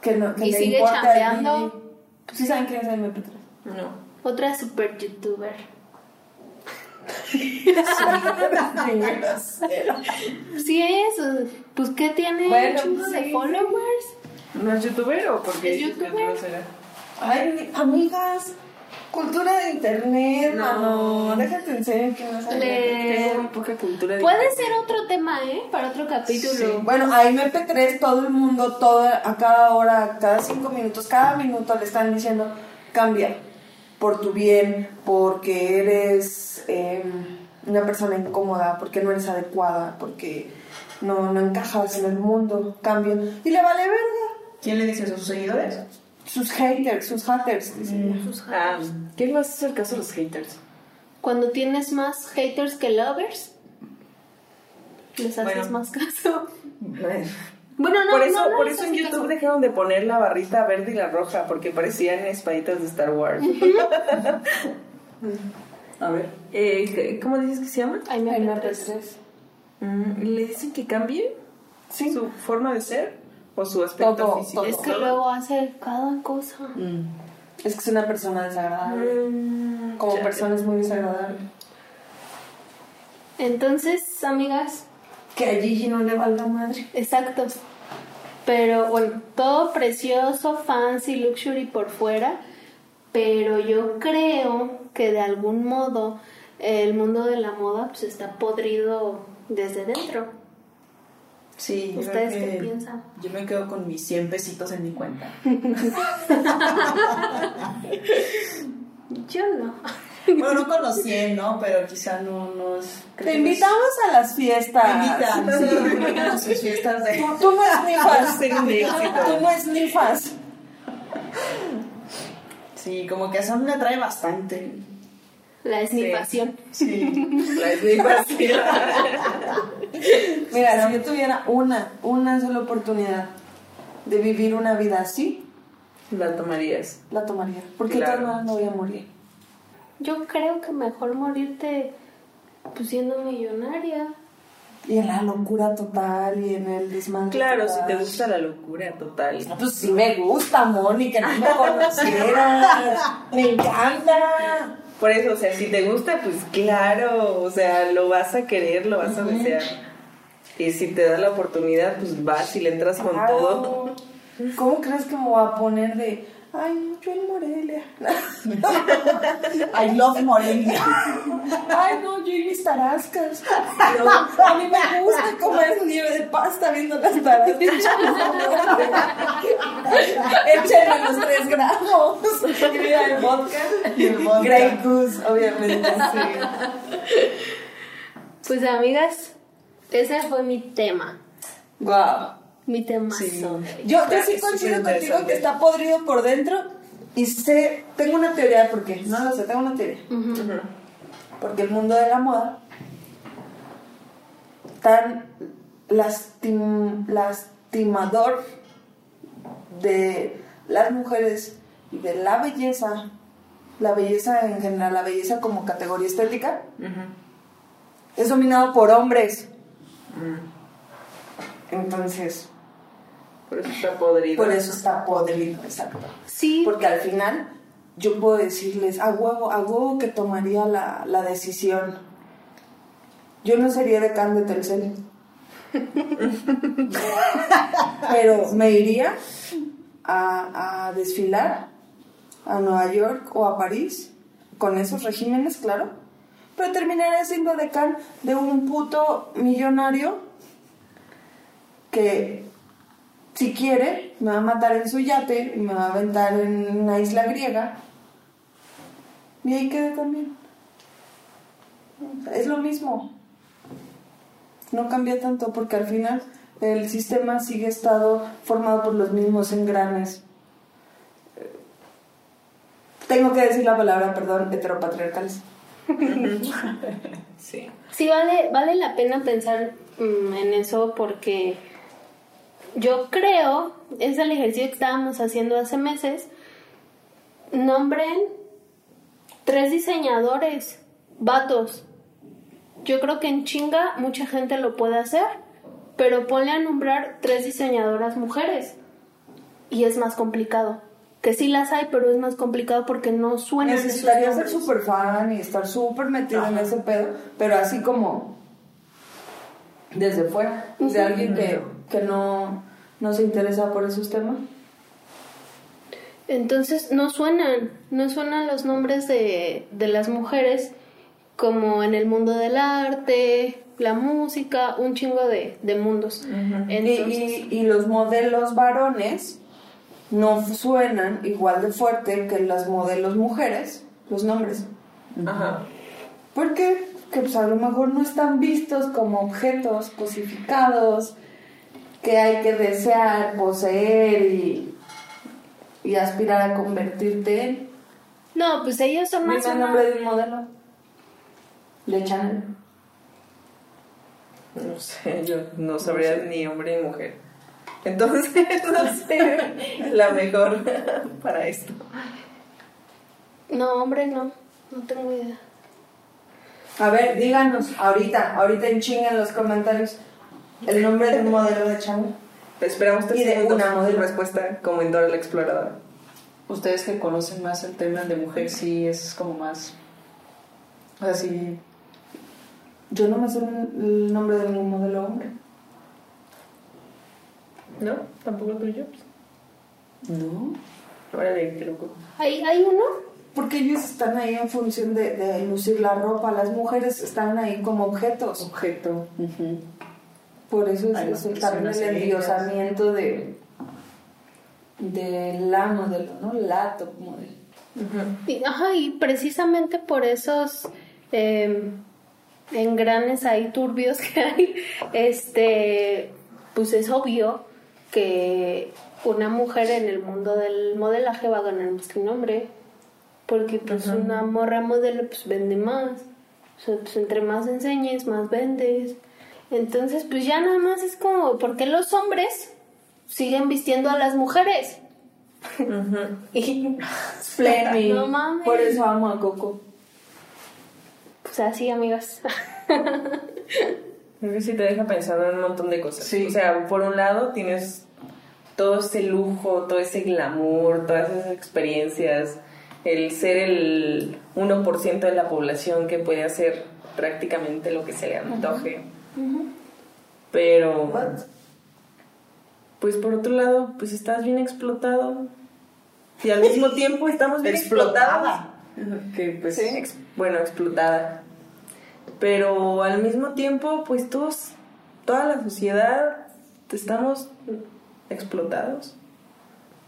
Que no, que Y le sigue importa chambeando. Gigi. ¿Sí saben quién es MP3? No. Otra super youtuber. Sí es, pues ¿qué tiene Bueno, un chingo de sí. followers? ¿No es youtuber o porque Es youtuber. Ay, amigas, cultura de internet, no, déjate enseñar que no sabe. Le- Tengo muy poca cultura de Puede internet. ser otro tema, ¿eh? Para otro capítulo. Bueno, a MP3 todo el mundo, todo, a cada hora, cada cinco minutos, cada minuto le están diciendo, cambia, por tu bien, porque eres eh, una persona incómoda, porque no eres adecuada, porque no, no encajas en el mundo, cambia. Y le vale verga. ¿Quién le dice eso? ¿Sus seguidores? Sus haters, sus haters, ella. Ah, ¿qué más es el caso de los haters? Cuando tienes más haters que lovers, les haces Bueno. más caso. Bueno, no, por eso, no, no por eso en YouTube caso. dejaron de poner la barrita verde y la roja, porque parecían espaditas de Star Wars. A ver. Eh, ¿Cómo dices que se llama? Ay, me En MP3. MP3. Mm, ¿Le dicen que cambie Sí. su forma de ser o su aspecto Todo, físico? todo. Es que luego hace cada cosa. Es que es una persona desagradable. Mm, Como ya. persona es muy desagradable. Entonces, amigas, Que a Gigi no le valga madre. exacto. Pero bueno, todo precioso, fancy, luxury por fuera. Pero yo creo que de algún modo el mundo de la moda pues está podrido desde dentro. Sí, ¿Ustedes qué piensan? Yo me quedo con mis 100 pesitos en mi cuenta. Yo no. Bueno, no con los 100, ¿no? Pero quizá no nos... Te invitamos a las fiestas. Me invitan, sí, invitan a sus fiestas de... Tú no esnifas. Tú no esnifas. Sí, como que eso me atrae bastante. La esnifación. Sí. La esnifación. Mira, si yo tuviera una, una sola oportunidad de vivir una vida así, La tomarías. la tomaría. Porque Claro. de todas maneras no voy a morir. Yo creo que mejor morirte pues siendo millonaria. Y en la locura total y en el desmadre. Claro, si te gusta la locura total. Pues sí me gusta, que no me conocieras. me encanta. Por eso, o sea, si te gusta, pues claro, o sea, lo vas a querer, lo vas a desear. Y si te da la oportunidad, pues vas y le entras con Claro. todo. ¿Cómo crees que me voy a poner de, ay, yo en Morelia? I love Morelia. Ay, no, yo y mis tarascas. No, a mí me gusta comer nieve de pasta viendo las tarascas. Échenme los tres gramos. Y mira el vodka. Y el vodka. Grey Goose, obviamente. Pues amigas, ese fue mi tema. Wow. Mi tema. Sí. Yo, yo sí súper contigo que está podrido por dentro. Y sé, tengo una teoría de por qué. No lo sé, tengo una teoría. Porque el mundo de la moda tan lastim- lastimador de las mujeres y de la belleza, la belleza en general, la belleza como categoría estética, es dominado por hombres. Entonces, Por eso está podrido. por eso está podrido, exacto. Sí, Porque al final yo puedo decirles, a huevo, a huevo que tomaría la, la decisión. Yo no sería decán de Telcel. Pero me iría a, a desfilar a Nueva York o a París con esos regímenes, claro. Pero terminaría siendo decán de un puto millonario que si quiere, me va a matar en su yate y me va a aventar en una isla griega. Y ahí quedé también. Es lo mismo. No cambia tanto porque al final el sistema sigue estado formado por los mismos engranes. Tengo que decir la palabra, perdón, heteropatriarcales. Sí. sí vale, vale la pena pensar mm, en eso porque yo creo, es el ejercicio que estábamos haciendo hace meses, nombren tres diseñadores, vatos. Yo creo que en chinga mucha gente lo puede hacer, pero ponle a nombrar tres diseñadoras mujeres y es más complicado. que sí las hay, pero es más complicado porque no suenan esos Necesitaría ser súper fan y estar súper metido en ese pedo, pero así como desde fuera, de alguien que, que no, no se interesa por esos temas. Entonces no suenan, no suenan los nombres de, de las mujeres como en el mundo del arte, la música, un chingo de, de mundos. Y, Entonces, y, y los modelos varones no suenan igual de fuerte que las modelos mujeres, los nombres. Ajá. ¿Por qué? Que pues a lo mejor no están vistos como objetos cosificados que hay que desear, poseer y, y aspirar a convertirte en. no, pues ellos son más Dime el nombre de un modelo. De Chanel. No sé, yo no sabría ni hombre ni mujer. Entonces, no sé, la mejor para esto. No, hombre, no, no tengo idea. A ver, díganos ahorita, ahorita en chinga en los comentarios el nombre de un modelo de Chanel. Esperamos tres Y de una modelo. respuesta como en Dora la Exploradora. Ustedes que conocen más el tema de mujer, sí es como más. O sea, sí. Yo no me sé el nombre de ningún modelo hombre. ¿No? ¿Tampoco tuyo? No. Órale, qué loco. ¿Hay, hay uno? Porque ellos están ahí en función de, de lucir la ropa, las mujeres están ahí como objetos. Objeto. ujú. Por eso es, el, también el endiosamiento de, de la modelo, ¿no? La top model. Y- Ajá, y precisamente por esos eh, engranes ahí turbios que hay, este, pues es obvio que una mujer en el mundo del modelaje va a ganar más que un hombre, porque pues una morra modelo pues vende más, o sea, pues entre más enseñes, más vendes. Entonces, pues ya nada más es como, ¿por qué los hombres siguen vistiendo a las mujeres? Y Flemmy. No mames. Por eso amo a Coco. Pues así, amigas. Creo que sí te deja pensando en un montón de cosas. Sí. O sea, por un lado tienes todo ese lujo, todo ese glamour, todas esas experiencias, el ser el 1% de la población que puede hacer prácticamente lo que se le antoje. Pero, pues por otro lado, pues estás bien explotado y al mismo tiempo estamos bien explotados. Que pues. Ex- bueno, explotada. Pero al mismo tiempo, pues todos, toda la sociedad estamos explotados.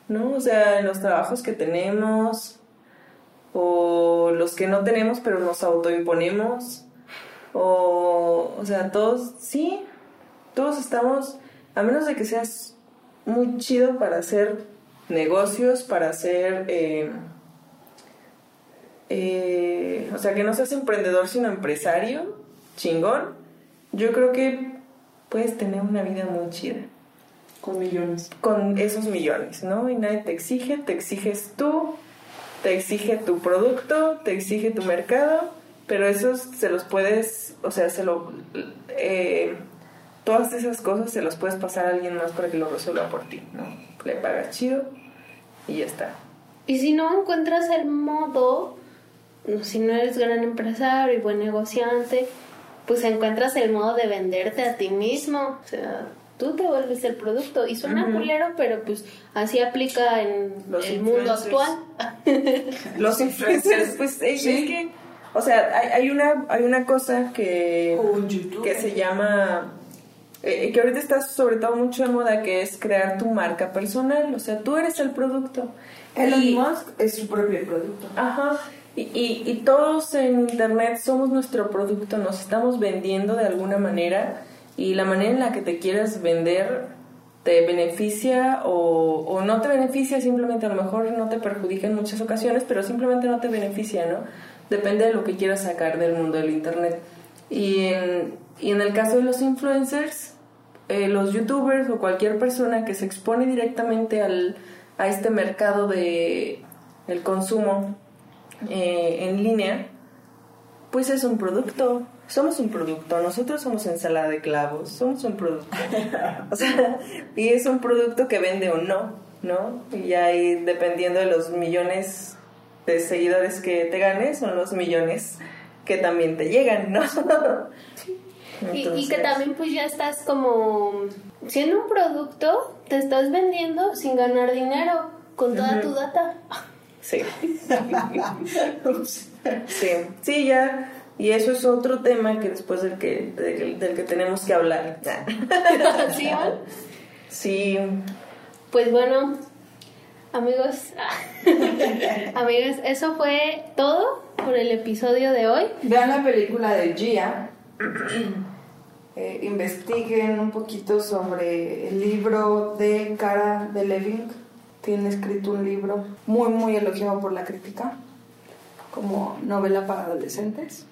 ¿No? O sea, en los trabajos que tenemos, o los que no tenemos, pero nos autoimponemos, o, o sea, todos, sí, todos estamos, a menos de que seas muy chido para hacer negocios, para hacer... eh, eh, o sea, que no seas emprendedor sino empresario, chingón, yo creo que puedes tener una vida muy chida Con millones. con esos millones, ¿no? Y nadie te exige, te exiges tú, te exige tu producto, te exige tu mercado, pero esos se los puedes, o sea, se lo... eh, todas esas cosas se las puedes pasar a alguien más para que lo resuelva por ti, ¿no? Le pagas chido y ya está. Y si no encuentras el modo, si no eres gran empresario y buen negociante, pues encuentras el modo de venderte a ti mismo. O sea, tú te vuelves el producto. Y suena culero, pero pues así aplica en Los el mundo actual. Los influencers, pues es, es que, o sea, hay, hay una hay una cosa que que se llama eh, que ahorita está sobre todo mucho de moda que es crear tu marca personal, o sea, tú eres el producto. Elon Y- Musk es su propio producto. Ajá. Y, y, y todos en internet somos nuestro producto, nos estamos vendiendo de alguna manera y la manera en la que te quieras vender te beneficia o, o no te beneficia, simplemente a lo mejor no te perjudica en muchas ocasiones, pero simplemente no te beneficia, ¿no? Depende de lo que quieras sacar del mundo del internet. Y en, y en el caso de los influencers, eh, los youtubers o cualquier persona que se expone directamente al, a este mercado de el consumo eh, en línea, pues es un producto. Somos un producto. Nosotros somos ensalada de clavos. Somos un producto. o sea, y es un producto que vende o no. ¿no? Y ahí, dependiendo de los millones de seguidores que te ganes, son los millones que también te llegan, ¿no? Y, y que Entonces, también pues ya estás como siendo un producto, te estás vendiendo sin ganar dinero con toda tu data. Sí. sí. Sí, ya. Y eso es otro tema que después del que, del, del que tenemos que hablar. ¿Sí? Sí. Pues bueno, amigos, amigos, eso fue todo por el episodio de hoy. Vean la película de Gia. Eh, investiguen un poquito sobre el libro de Cara de Leving. Tiene escrito un libro muy, muy elogiado por la crítica, como novela para adolescentes.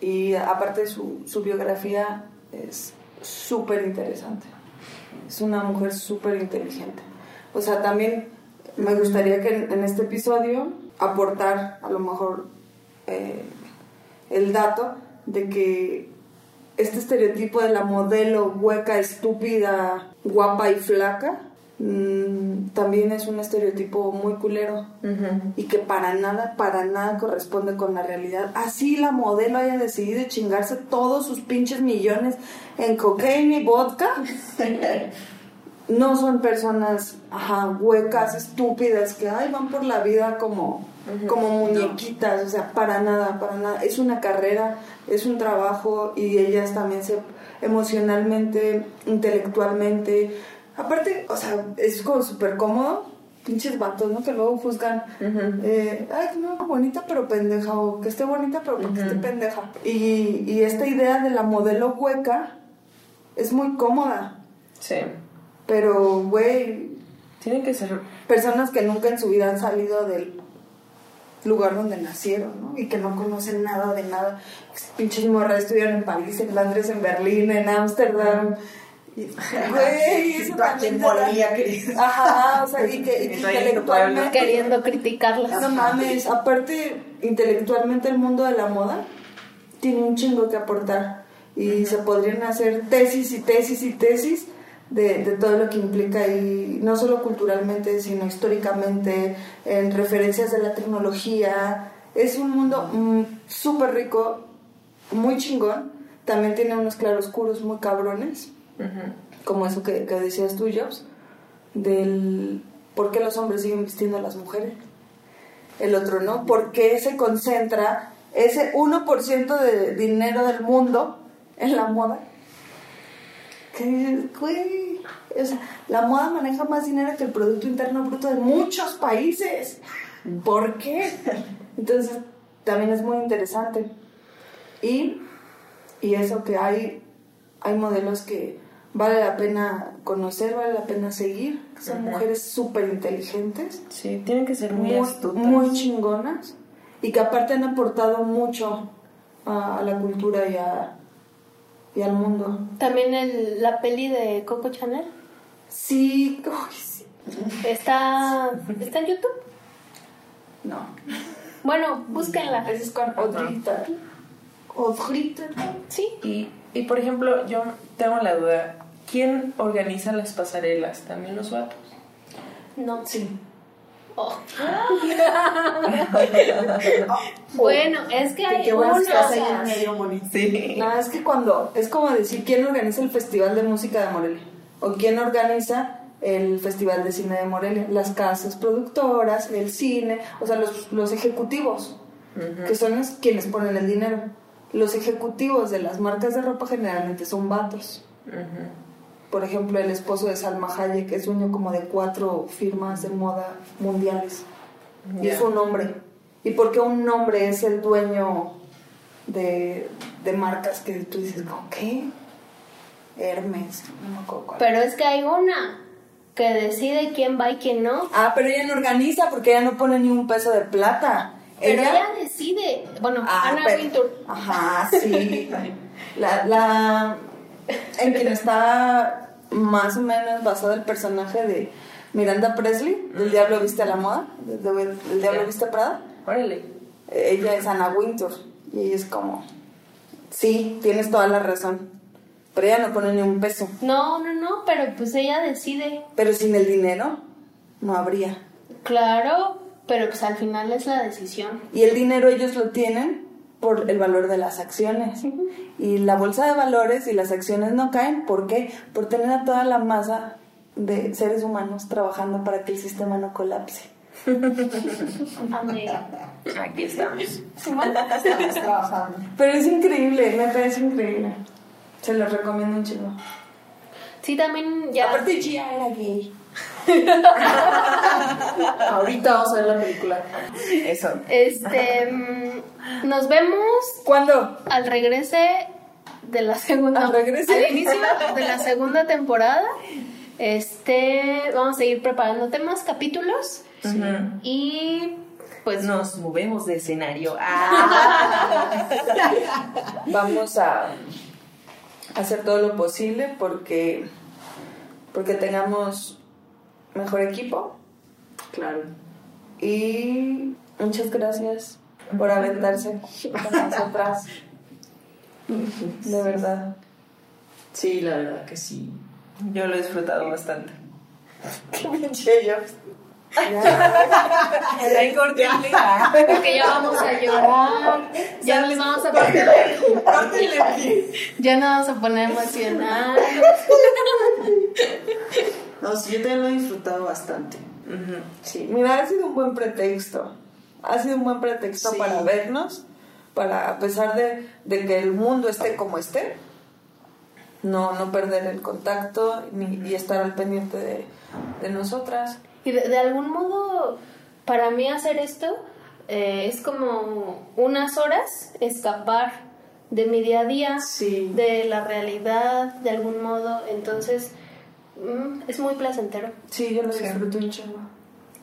Y aparte su, su biografía es súper interesante. Es una mujer súper inteligente. O sea, también me gustaría que en, este episodio aportar a lo mejor eh, el dato de que este estereotipo de la modelo hueca, estúpida, guapa y flaca mm, también es un estereotipo muy culero y que para nada, para nada corresponde con la realidad. Así la modelo haya decidido chingarse todos sus pinches millones en cocaine y vodka. No son personas ajá, huecas, estúpidas, que ay, van por la vida como, como muñequitas, o sea, para nada, para nada. Es una carrera, es un trabajo y ellas también se emocionalmente, intelectualmente. Aparte, o sea, es como súper cómodo pinches vatos, ¿no? Que luego juzgan, eh, ay, no, bonita pero pendeja, o que esté bonita pero que esté pendeja. Y, y esta idea de la modelo hueca es muy cómoda, Sí. pero, güey, Tiene que ser. personas que nunca en su vida han salido del lugar donde nacieron, ¿no? Y que no conocen nada de nada. Pinches morras estudiaron en París, en Londres, en Berlín, en Ámsterdam. Güey, eso también en. Ajá, o sea, y que, y que intelectualmente... Queriendo criticarlas. No mames, aparte, intelectualmente el mundo de la moda tiene un chingo que aportar. Y se podrían hacer tesis y tesis y tesis de, de todo lo que implica y no solo culturalmente, sino históricamente, en referencias de la tecnología. Es un mundo mm, súper rico, muy chingón. También tiene unos claroscuros muy cabrones como eso que, que decías tú, Jobs, del por qué los hombres siguen vistiendo a las mujeres. El otro, ¿no? ¿Por qué se concentra ese 1% de dinero del mundo en la moda? Que güey, la moda maneja más dinero que el Producto Interno Bruto de muchos países. ¿Por qué? Entonces, también es muy interesante. Y, y eso que hay, hay modelos que vale la pena conocer, vale la pena seguir. Son mujeres súper inteligentes, Sí, tienen que ser muy, muy, astutas. muy chingonas y que aparte han aportado mucho a, a la cultura y, a- y al mundo. También el, la peli de Coco Chanel. Sí, uy, sí. Está, está en YouTube. No, Bueno, búsquenla. es con Audrita. Audrita. Sí. Y, y por ejemplo, yo tengo la duda: ¿quién organiza las pasarelas? ¿También los vatos? No. Sí. Oh. Bueno, es que hay unas. en medio. Sí. No, es que cuando, es como decir quién organiza el Festival de Música de Morelia o quién organiza el Festival de Cine de Morelia, las casas productoras, el cine, o sea, los, los ejecutivos, que son los quienes ponen el dinero. Los ejecutivos de las marcas de ropa generalmente son vatos. Por ejemplo, el esposo de Salma Hayek es dueño como de cuatro firmas de moda mundiales. Y es un hombre. ¿Y por qué un hombre es el dueño de, de marcas que tú dices, ¿con qué? Hermes, no me acuerdo cuál. Pero es que hay una que decide quién va y quién no. Ah, pero ella no organiza porque ella no pone ni un peso de plata. Pero ella, decide. Bueno, Ah, Ana pero- Wintour. Ajá, sí. La, la, en quien está más o menos basado el personaje de Miranda Presley, del Diablo Viste a la Moda, del, Diablo. Viste a Prada. Órale. Ella es Ana Wintour y ella es como, sí, tienes toda la razón. Pero ella no pone ni un peso. No, no, no, pero pues ella decide. Pero sin el dinero, no habría. Claro, pero pues al final es la decisión. Y el dinero ellos lo tienen por el valor de las acciones. Y la bolsa de valores y las acciones no caen. ¿Por qué? Por tener a toda la masa de seres humanos trabajando para que el sistema no colapse. Amiga. Aquí estamos. Estamos trabajando. Pero es increíble, me parece increíble. Se los recomiendo un chingo. Sí, también ya. Aparte Gia era gay. Ahorita vamos a ver la película. Eso. Este. mm, Nos vemos ¿Cuándo? al regrese de la segunda. ¿Al regrese? Al inicio de la segunda temporada. Este. Vamos a seguir preparando temas, capítulos. Y. Pues Nos movemos de escenario. Ah. Vamos a hacer todo lo posible porque porque tengamos mejor equipo Claro. y muchas gracias por aventarse con nosotras. De verdad. Sí, la verdad que sí. Yo lo he disfrutado bastante. Hay corte. porque ya vamos a llorar. Ya nos vamos a poner. Ya nos vamos a poner emocional. No, sí, yo también lo he disfrutado bastante. Sí, mira, ha sido un buen pretexto. Ha sido un buen pretexto Sí. para vernos, para a pesar de, de que el mundo esté como esté, no, no perder el contacto ni, y estar al pendiente de, de nosotras. Y de, de algún modo, para mí hacer esto eh, es como unas horas escapar de mi día a día, Sí. de la realidad, de algún modo. Entonces, mm, es muy placentero. Sí, yo lo disfruto un chingo.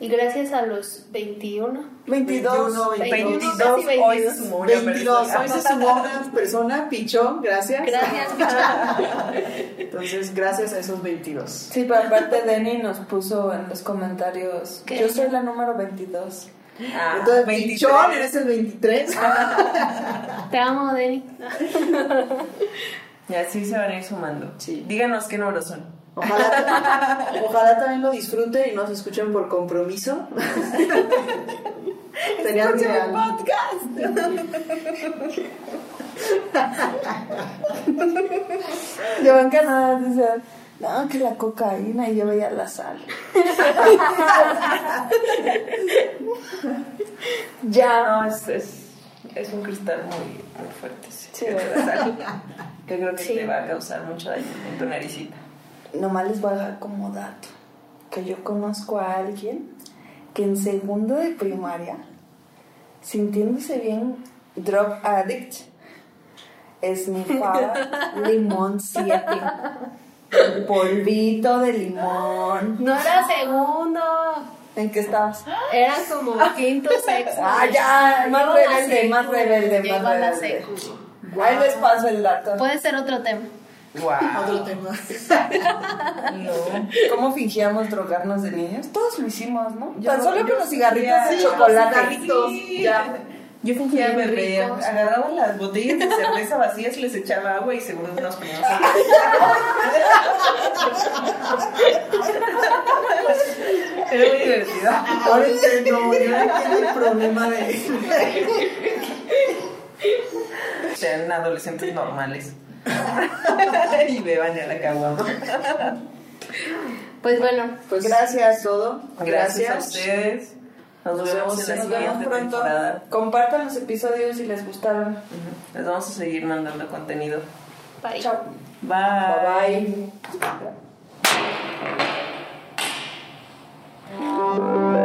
Y gracias a los 21. 22, 21, 22, 22, casi 22. hoy se sumó una 22. persona. Hoy se sumó una persona, Pichón, gracias. Gracias, Pichón. Entonces, gracias a esos 22. Sí, pero aparte Denny nos puso en los comentarios, ¿Qué? yo soy la número 22. Ah, Entonces, 23. Pichón, eres el 23. Te amo, Denny. Y así se van a ir sumando. Sí. Díganos qué números son. Ojalá, ojalá también lo disfruten y no se escuchen por compromiso. Sería lo ideal. Yo en Canadá decía, no, que la cocaína y yo veía la sal. ya. No, es, es, es un cristal muy, muy fuerte. Sí, Sí, que te ¿verdad? va a salir. Que creo que Sí. te va a causar mucho daño en tu naricita. Nomás les voy a dejar como dato que yo conozco a alguien que en segundo de primaria, sintiéndose bien drug addict, esnifaba limón 7. Polvito de limón. No era segundo. ¿En qué estabas? Era como quinto, sexto. Ah, ya, más Llegó la rebelde, más rebelde, más rebelde. Ahí les paso el dato. Puede ser otro tema. Wow. Otro tema. No. ¿Cómo fingíamos drogarnos de niños? Todos lo hicimos, ¿no? Yo- Tan solo yo con los cigarritos de Sí, chocolate. ya. Yo fingía beber, ricos. agarraba las botellas de cerveza vacías, les echaba agua y seguro nos poníamos a Era muy divertido. Ahora entiendo, yo no el problema de. Sean adolescentes normales. y beban a la caguama. Pues bueno, Pues gracias todo. Gracias a ustedes. Nos, Nos vemos vemos en la Nos vemos siguiente pronto. temporada. Compartan los episodios si les gustaron. Les vamos a seguir mandando contenido. bye. Chao. Bye. Bye bye.